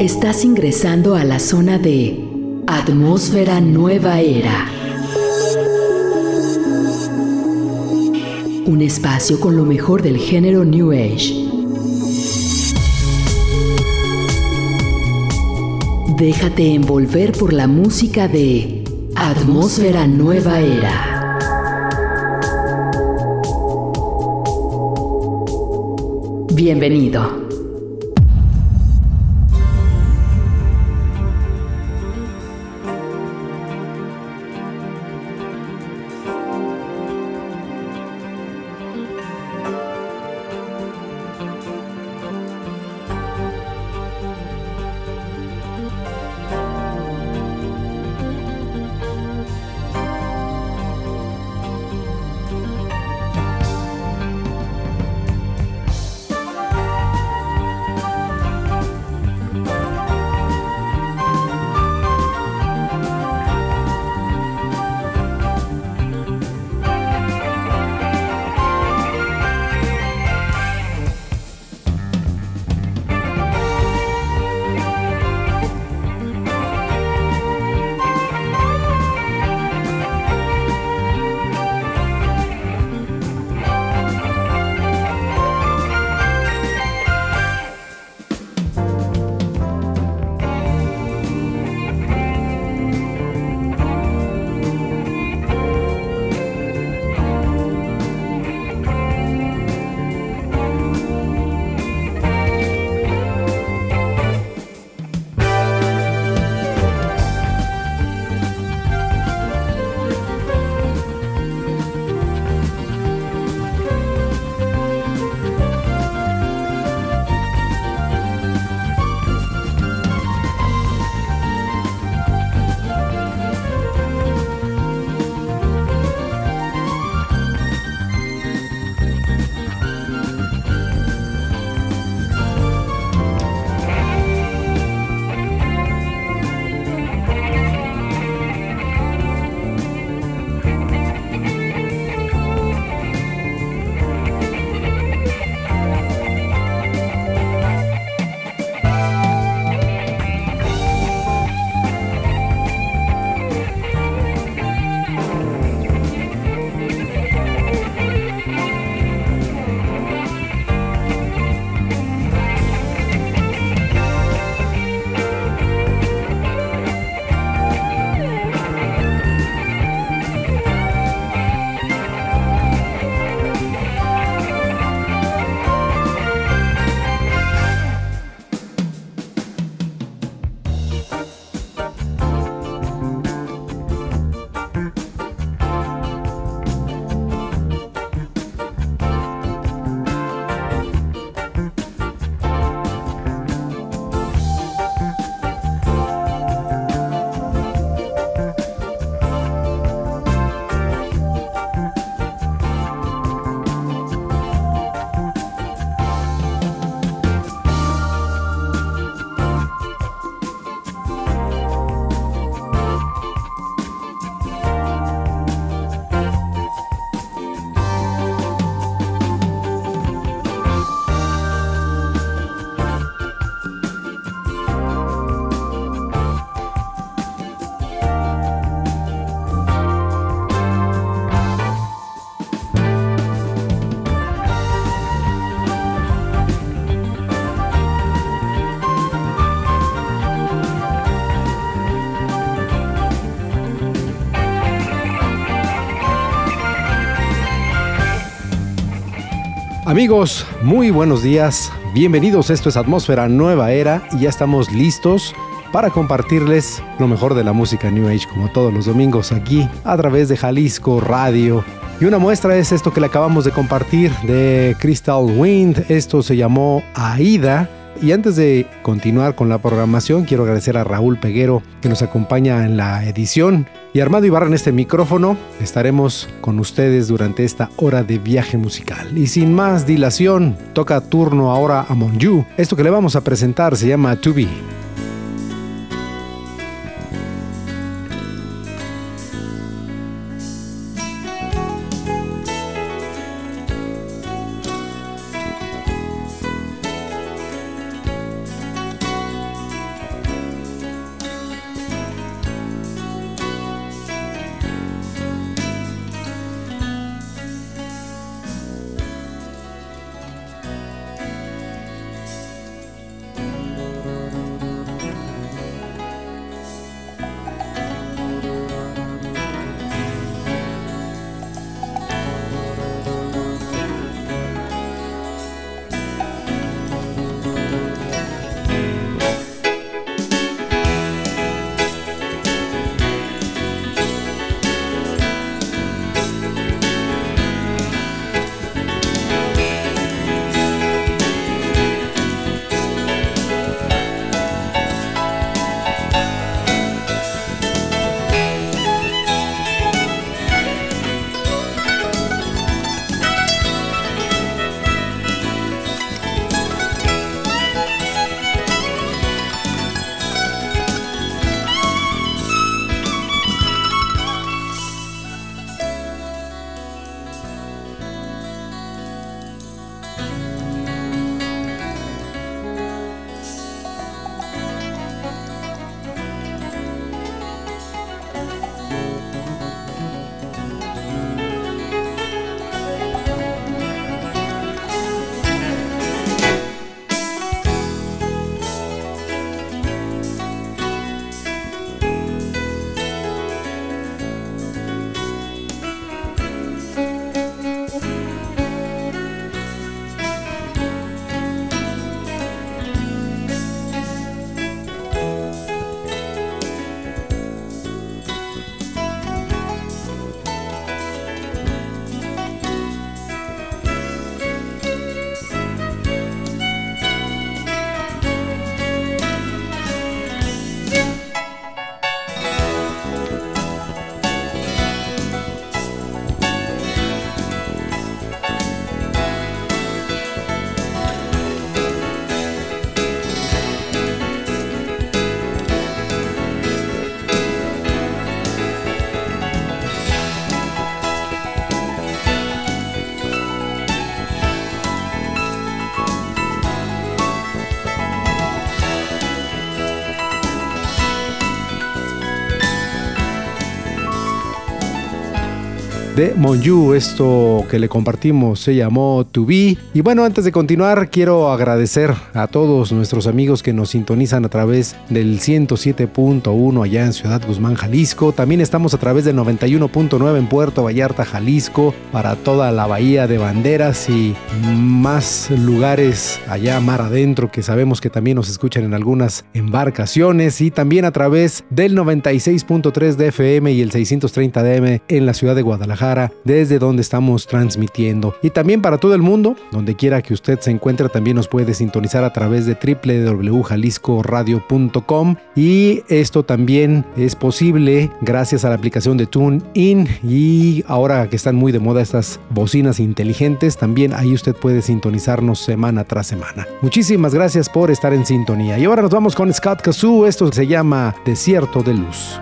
Estás ingresando a la zona de Atmósfera Nueva Era. Un espacio con lo mejor del género New Age. Déjate envolver por la música de Atmósfera Nueva Era. Bienvenido. Amigos, muy buenos días. Bienvenidos. Esto es Atmósfera Nueva Era y ya estamos listos para compartirles lo mejor de la música New Age como todos los domingos aquí a través de Jalisco Radio. Y una muestra es esto que le acabamos de compartir de Crystal Wind. Esto se llamó Aida. Y antes de continuar con la programación, quiero agradecer a Raúl Peguero que nos acompaña en la edición y Armando Ibarra en este micrófono. Estaremos con ustedes durante esta hora de viaje musical. Y sin más dilación, toca turno ahora a Monju. Esto que le vamos a presentar se llama To Be. De Monju. Esto que le compartimos se llamó To Be. Y bueno, antes de continuar, quiero agradecer a todos nuestros amigos que nos sintonizan a través del 107.1 allá en Ciudad Guzmán, Jalisco. También estamos a través del 91.9 en Puerto Vallarta, Jalisco, para toda la bahía de Banderas y más lugares allá mar adentro que sabemos que también nos escuchan en algunas embarcaciones y también a través del 96.3 de FM y el 630 DM en la ciudad de Guadalajara, desde donde estamos transmitiendo. Y también para todo el mundo, donde quiera que usted se encuentre, también nos puede sintonizar a través de www.jaliscoradio.com y esto también es posible gracias a la aplicación de TuneIn y ahora que están muy de moda estas bocinas inteligentes, también ahí usted puede sintonizarnos semana tras semana. Muchísimas gracias por estar en sintonía. Y ahora nos vamos con Scott Kazoo, esto se llama Desierto de Luz.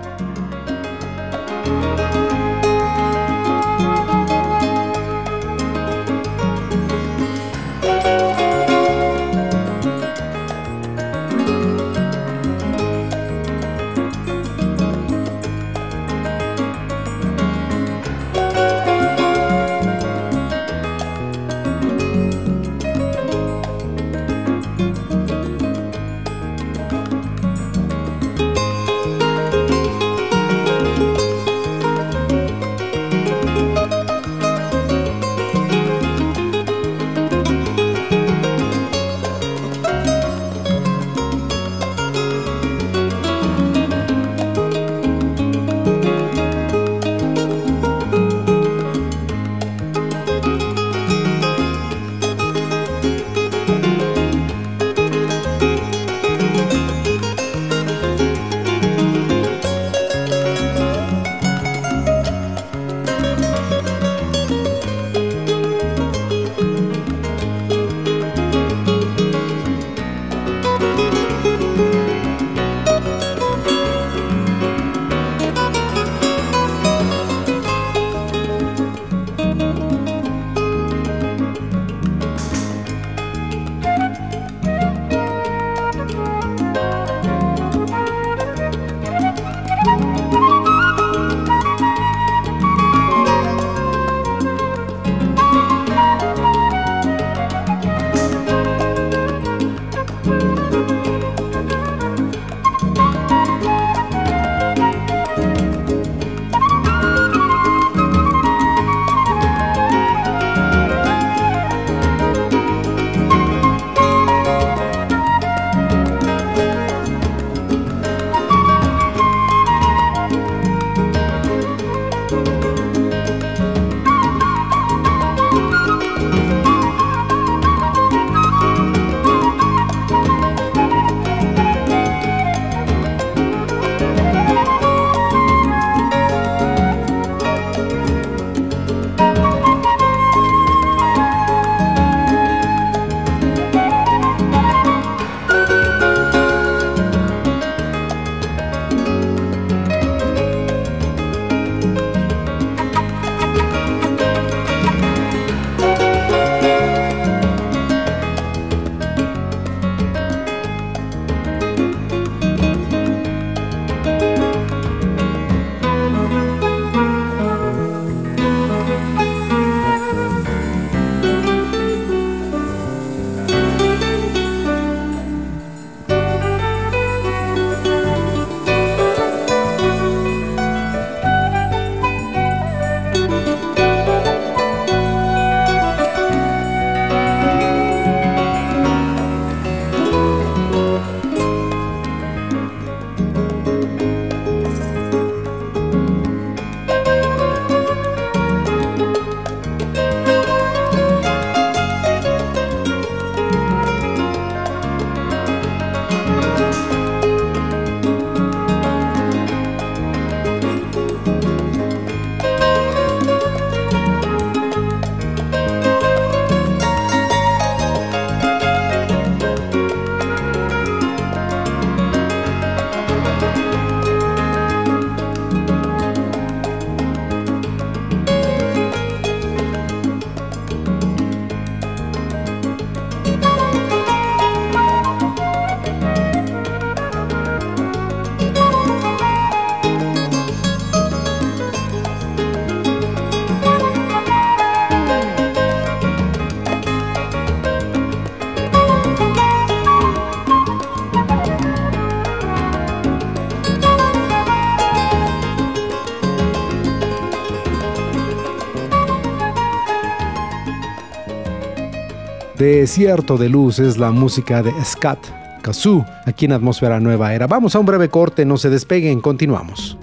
Desierto de Luz es la música de Scat Kazoo aquí en Atmósfera Nueva Era. Vamos a un breve corte, no se despeguen, continuamos.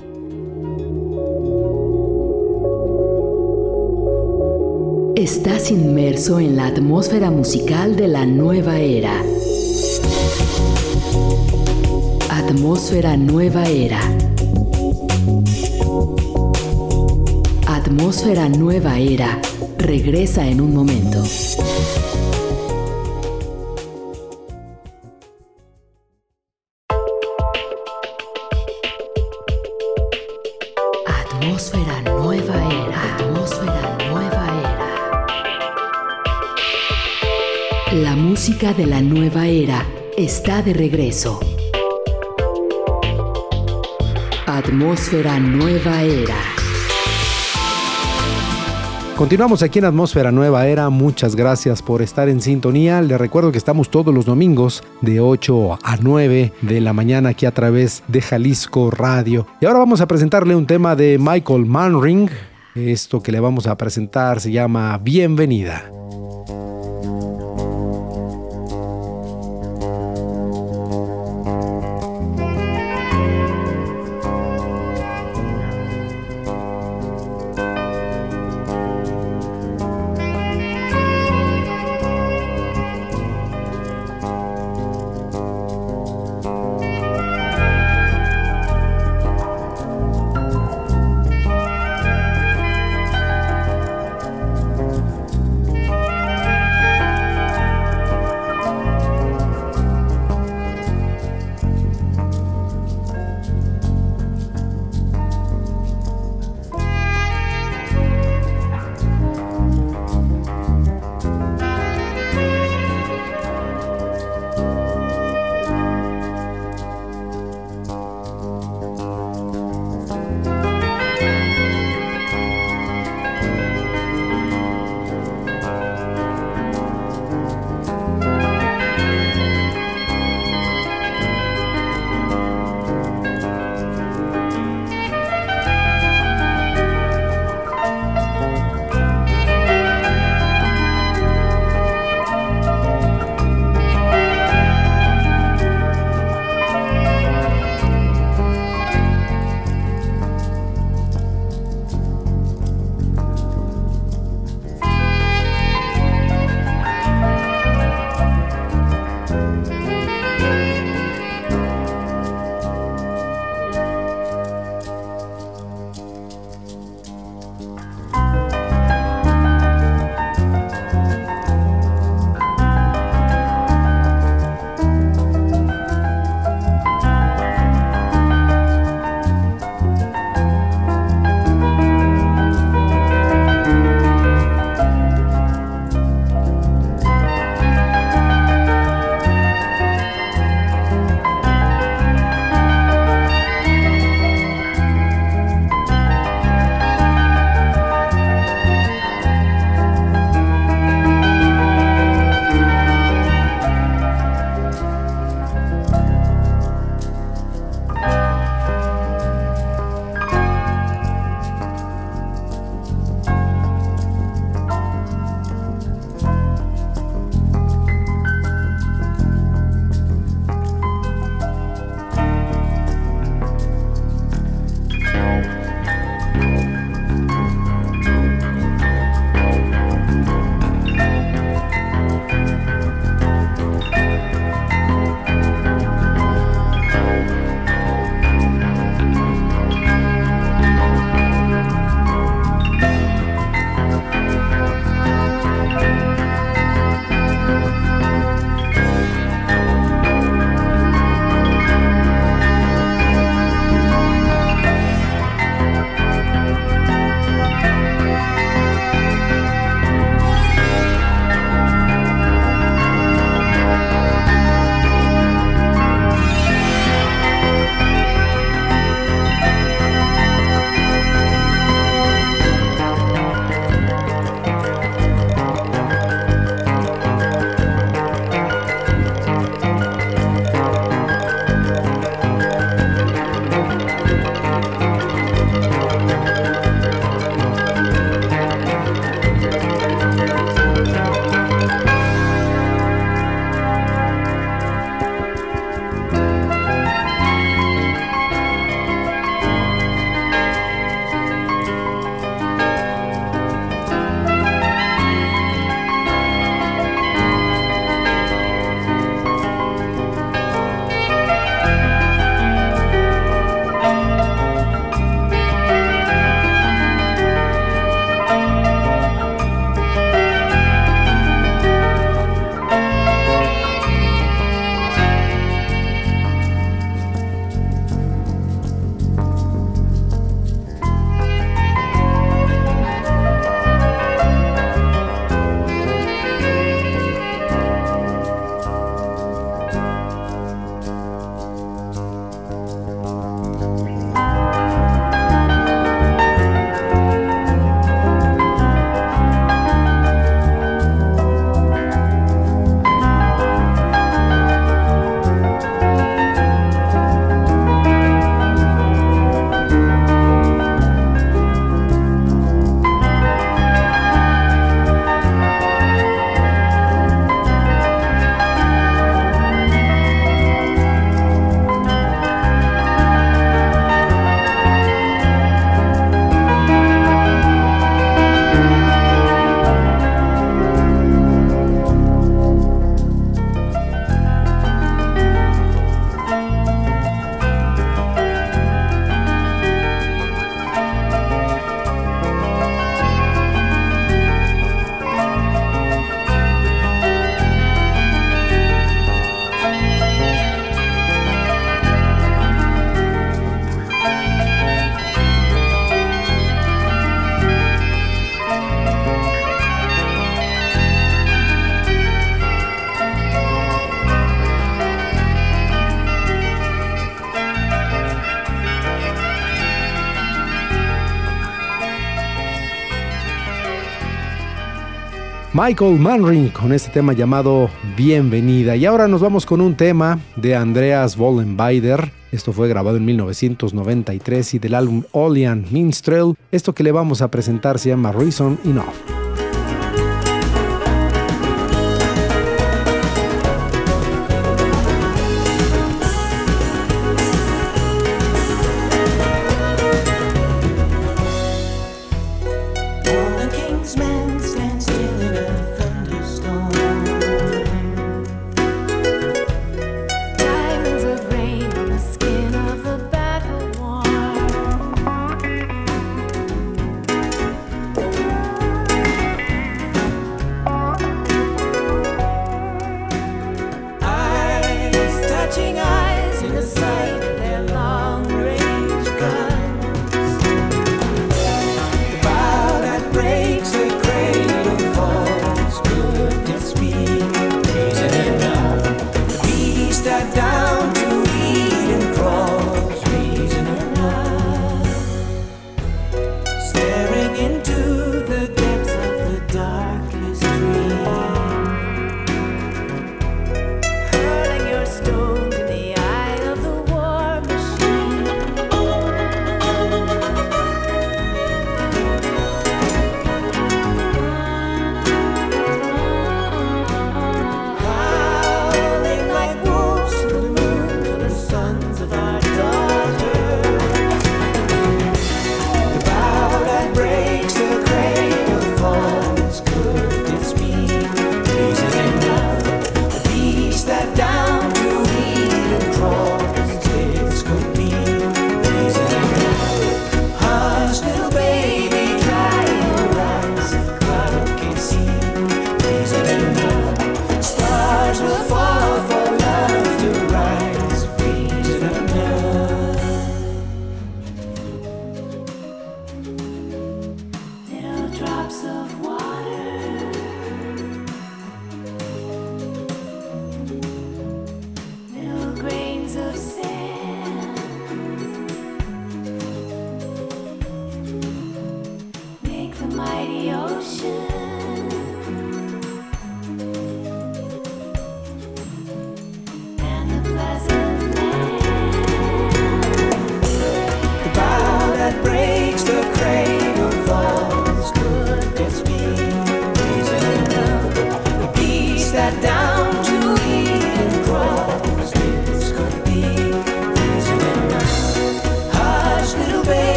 Estás inmerso en la atmósfera musical de la nueva era. Atmósfera Nueva Era. Atmósfera Nueva Era regresa en un momento. De la nueva era está de regreso. Atmósfera Nueva Era. Continuamos aquí en Atmósfera Nueva Era. Muchas gracias por estar en sintonía. Les recuerdo que estamos todos los domingos de 8 a 9 de la mañana aquí a través de Jalisco Radio. Y ahora vamos a presentarle un tema de Michael Manring. Esto que le vamos a presentar se llama Bienvenida. Michael Manring con este tema llamado Bienvenida. Y ahora nos vamos con un tema de Andreas Vollenbeider. Esto fue grabado en 1993 y del álbum Olian Minstrel. Esto que le vamos a presentar se llama Reason Enough.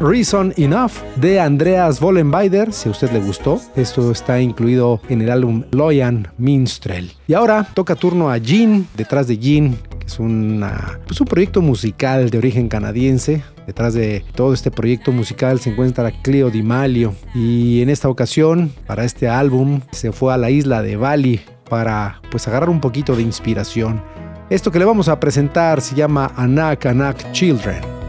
Reason Enough de Andreas Vollenbeider, si a usted le gustó. Esto está incluido en el álbum Loyan Minstrel. Y ahora toca turno a Jean, detrás de Jean, que es una, pues un proyecto musical de origen canadiense. Detrás de todo este proyecto musical se encuentra Cleo Di Malio. Y en esta ocasión, para este álbum, se fue a la isla de Bali para pues agarrar un poquito de inspiración. Esto que le vamos a presentar se llama Anak Anak Children.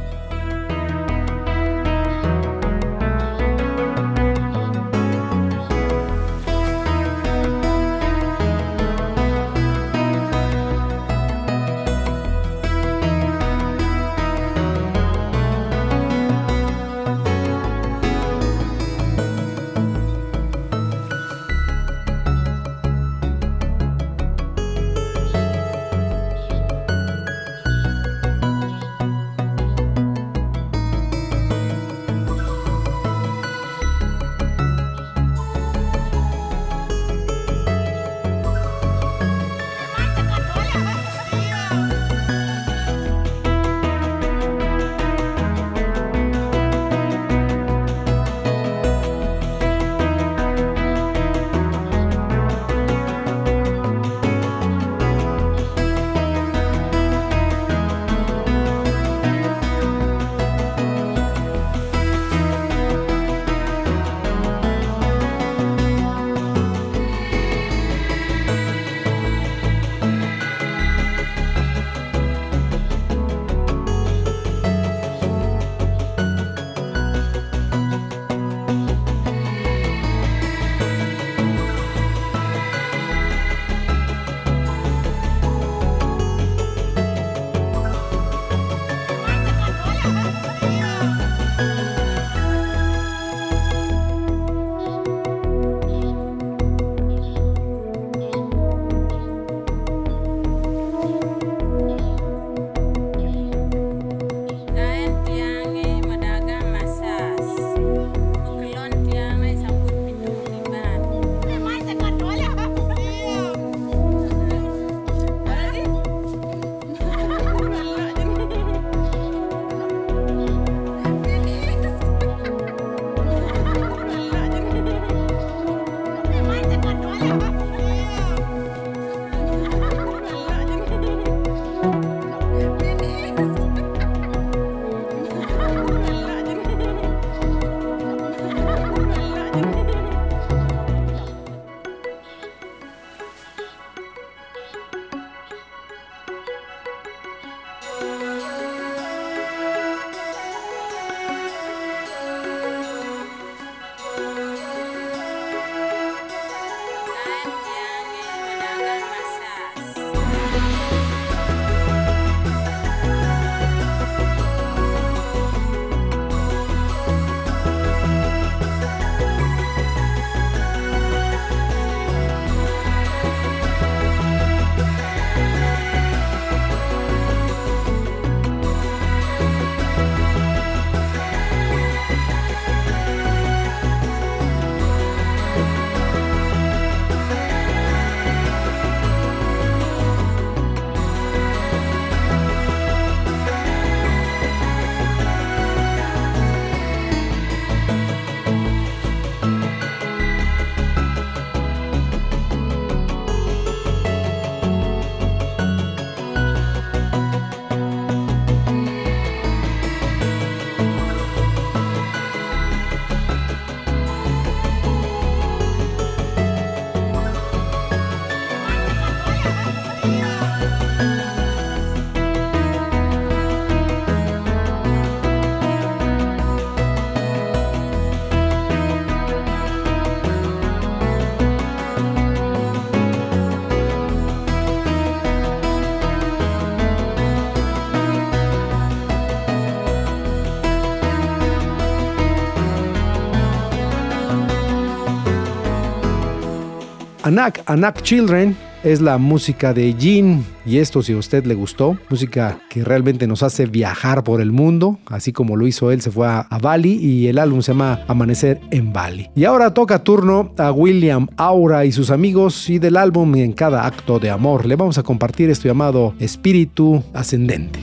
Anak, Anak Children es la música de Jin y esto si a usted le gustó, música que realmente nos hace viajar por el mundo, así como lo hizo él, se fue a, Bali y el álbum se llama Amanecer en Bali. Y ahora toca turno a William Aura y sus amigos y del álbum en cada acto de amor le vamos a compartir esto llamado Espíritu Ascendente.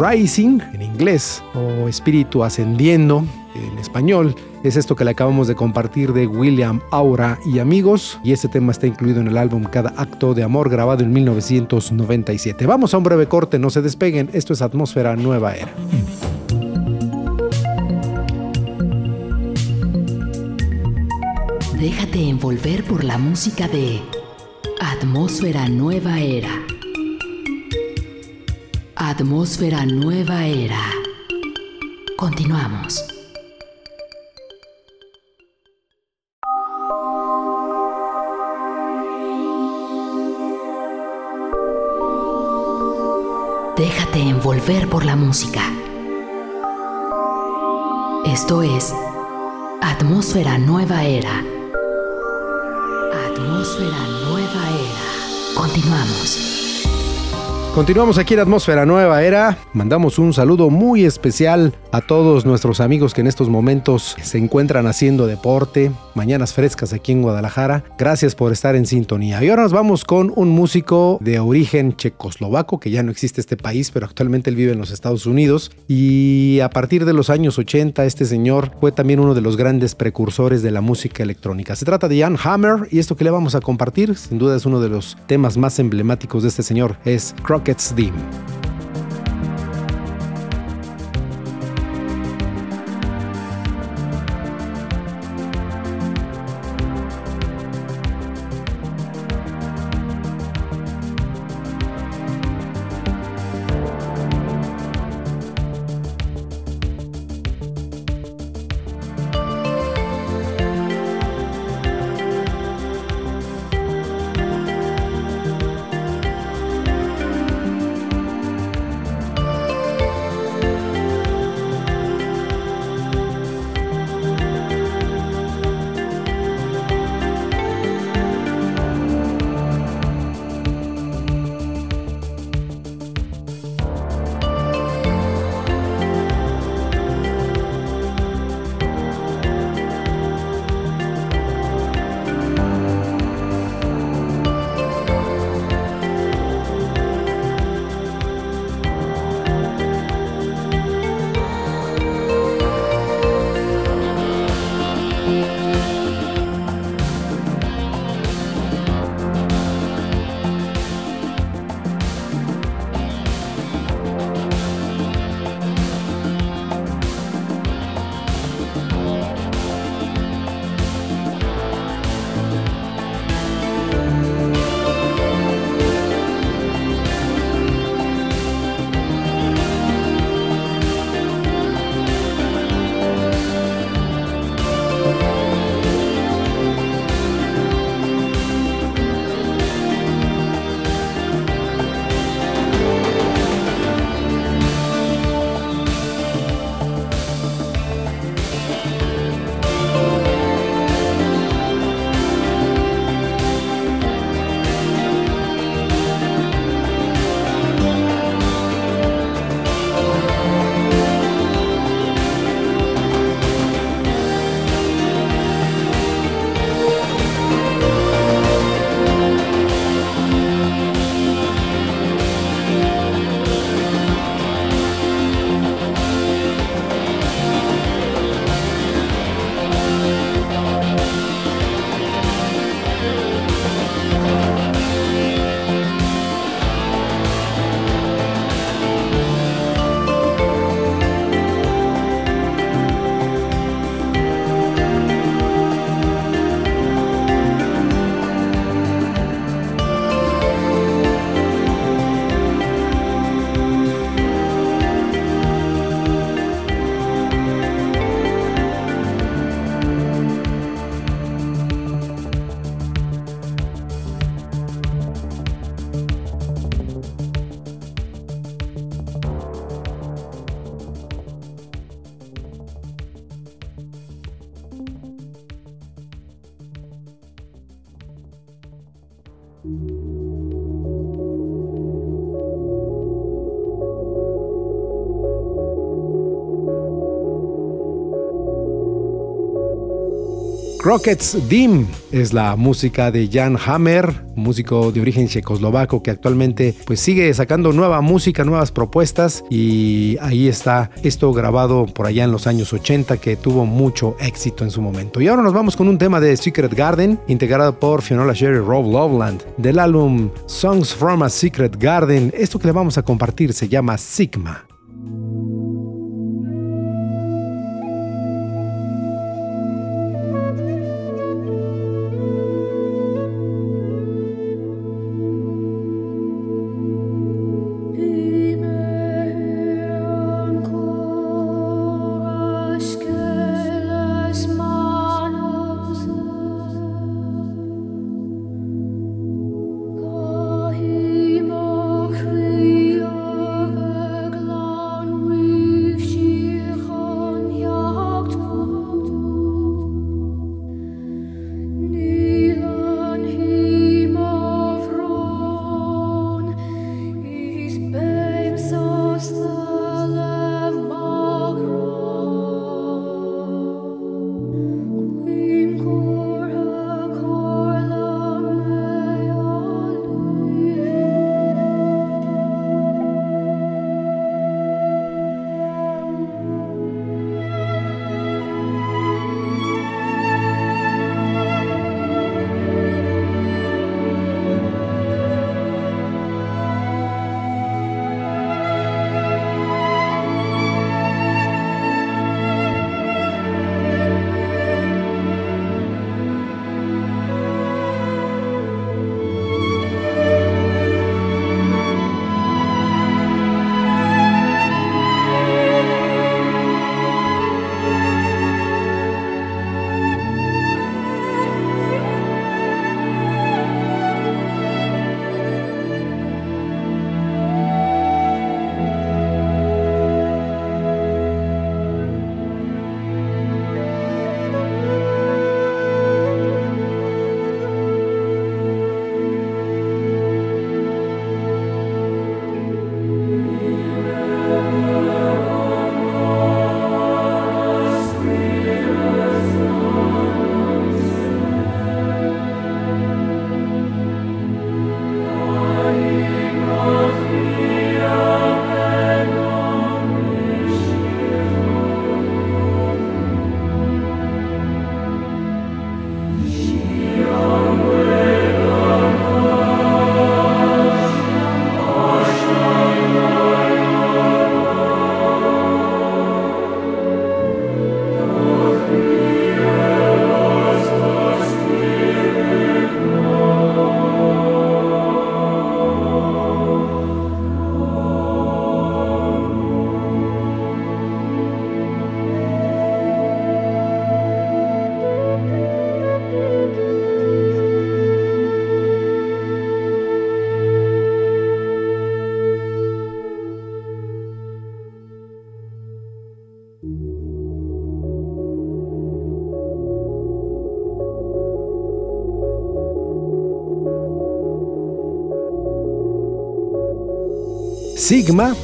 Rising en inglés o Espíritu Ascendiendo en español. Es esto que le acabamos de compartir de William Aura y amigos y este tema está incluido en el álbum Cada Acto de Amor grabado en 1997. Vamos a un breve corte, no se despeguen, esto es Atmósfera Nueva Era. Déjate envolver por la música de Atmósfera Nueva Era. Atmósfera Nueva Era. Continuamos. Déjate envolver por la música. Esto es Atmósfera Nueva Era. Atmósfera Nueva Era. Continuamos. Continuamos aquí en Atmósfera Nueva Era. Mandamos un saludo muy especial a todos nuestros amigos que en estos momentos se encuentran haciendo deporte, mañanas frescas aquí en Guadalajara. Gracias por estar en sintonía. Y ahora nos vamos con un músico de origen checoslovaco, que ya no existe este país, pero actualmente él vive en los Estados Unidos. Y a partir de los años 80, este señor fue también uno de los grandes precursores de la música electrónica. Se trata de Jan Hammer y esto que le vamos a compartir, sin duda es uno de los temas más emblemáticos de este señor, es Crockett's Dim. Rockets Dim es la música de Jan Hammer, músico de origen checoslovaco que actualmente pues sigue sacando nueva música, nuevas propuestas y ahí está esto grabado por allá en los años 80 que tuvo mucho éxito en su momento. Y ahora nos vamos con un tema de Secret Garden integrado por Fiona Sherry Rob Loveland del álbum Songs from a Secret Garden. Esto que le vamos a compartir se llama Sigma.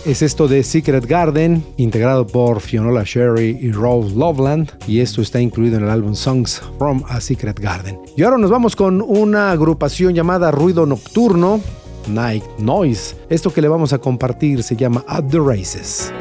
Es esto de Secret Garden, integrado por Fionnuala Sherry y Rose Loveland, y esto está incluido en el álbum Songs from a Secret Garden. Y ahora nos vamos con una agrupación llamada Ruido Nocturno, Night Noise. Esto que le vamos a compartir se llama At the Races.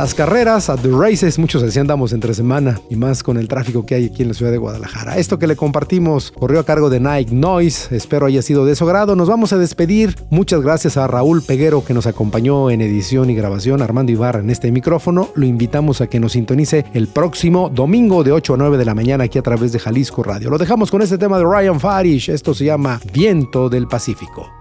Las carreras, a the races. Muchos así andamos entre semana y más con el tráfico que hay aquí en la ciudad de Guadalajara. Esto que le compartimos corrió a cargo de Nike Noise. Espero haya sido de su grado. Nos vamos a despedir. Muchas gracias a Raúl Peguero que nos acompañó en edición y grabación. Armando Ibarra en este micrófono. Lo invitamos a que nos sintonice el próximo domingo de 8 a 9 de la mañana aquí a través de Jalisco Radio. Lo dejamos con este tema de Ryan Farish. Esto se llama Viento del Pacífico.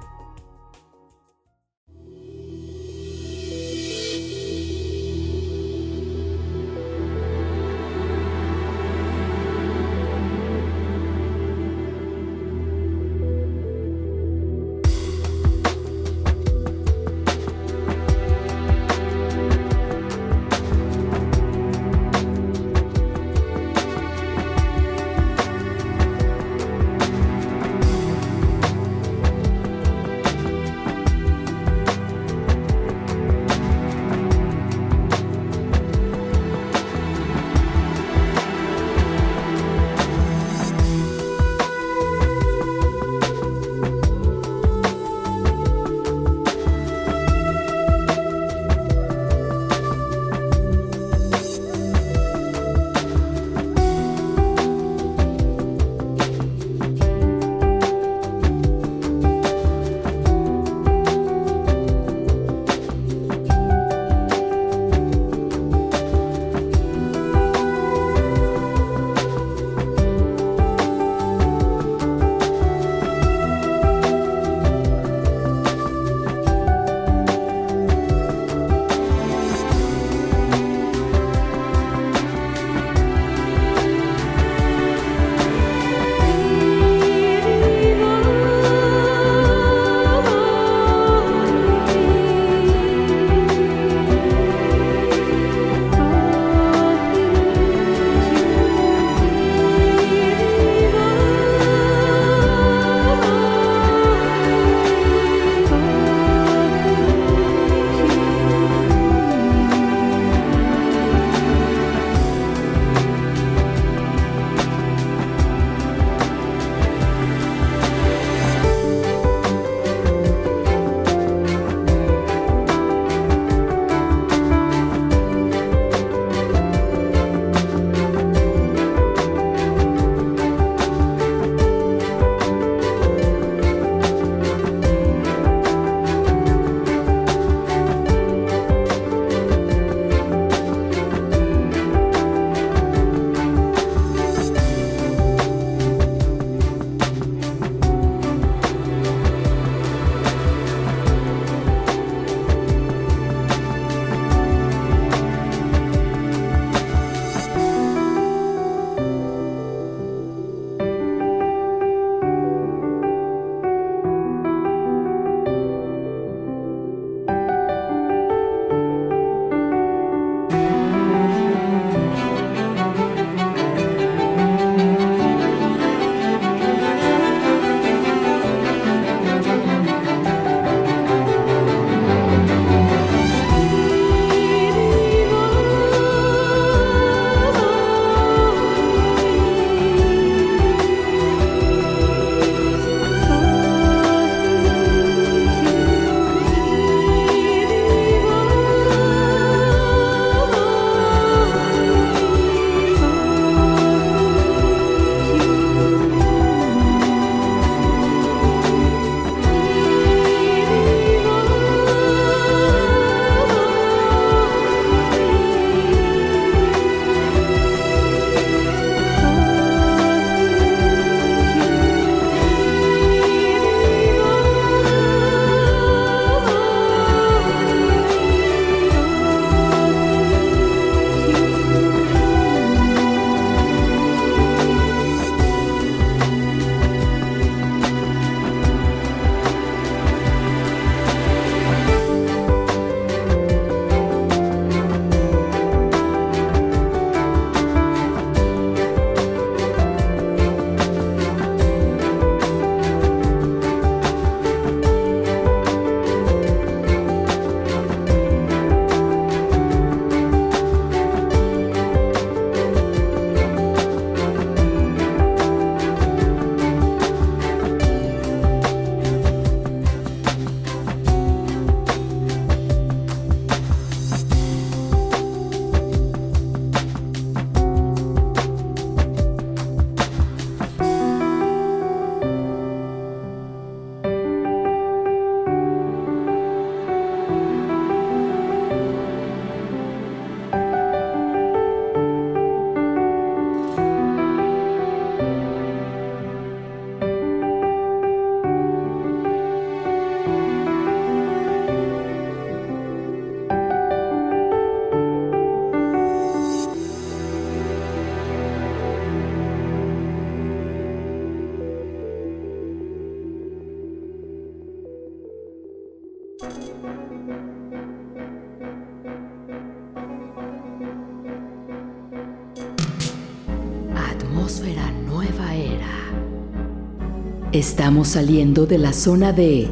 Estamos saliendo de la zona de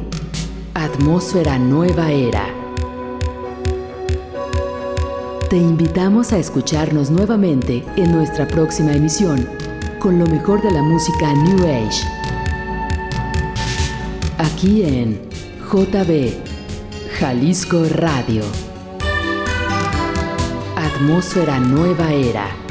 Atmósfera Nueva Era. Te invitamos a escucharnos nuevamente en nuestra próxima emisión con lo mejor de la música New Age. Aquí en JB Jalisco Radio. Atmósfera Nueva Era.